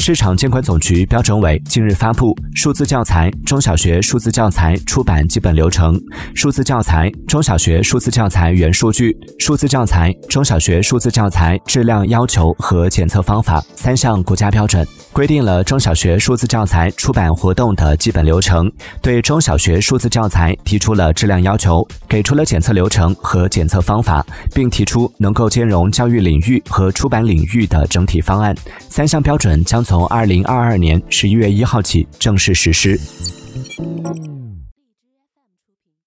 市场监管总局标准委近日发布《数字教材中小学数字教材出版基本流程》《数字教材中小学数字教材原数据》《数字教材中小学数字教材质量要求和检测方法》三项国家标准，规定了中小学数字教材出版活动的基本流程，对中小学数字教材提出了质量要求，给出了检测流程和检测方法，并提出能够兼容教育领域和出版领域的整体方案。三项标准将从二零二二年十一月一号起正式实施。